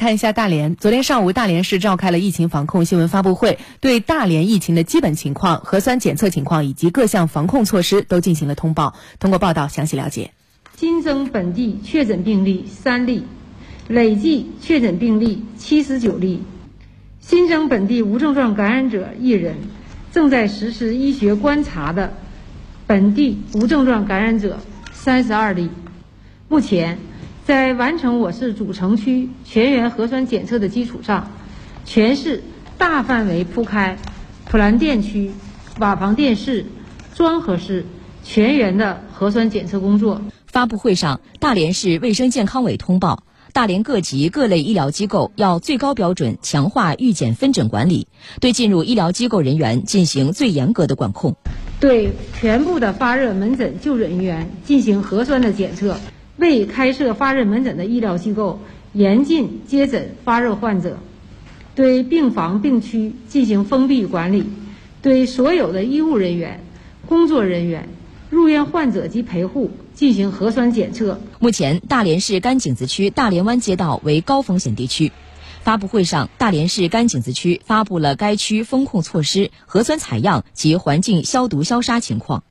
看一下大连，昨天上午，大连市召开了疫情防控新闻发布会，对大连疫情的基本情况、核酸检测情况以及各项防控措施都进行了通报。通过报道详细了解。新增本地确诊病例三例，累计确诊病例七十九例，新增本地无症状感染者一人，正在实施医学观察的本地无症状感染者三十二例。目前。在完成我市主城区全员核酸检测的基础上，全市大范围铺开普兰店区、瓦房店市、庄河市全员的核酸检测工作。发布会上，大连市卫生健康委通报，大连各级各类医疗机构要最高标准强化预检分诊管理，对进入医疗机构人员进行最严格的管控，对全部的发热门诊就诊人员进行核酸的检测。未开设发热门诊的医疗机构严禁接诊发热患者，对病房病区进行封闭管理，对所有的医务人员、工作人员、入院患者及陪护进行核酸检测。目前，大连市甘井子区大连湾街道为高风险地区。发布会上，大连市甘井子区发布了该区风控措施、核酸采样及环境消毒消杀情况。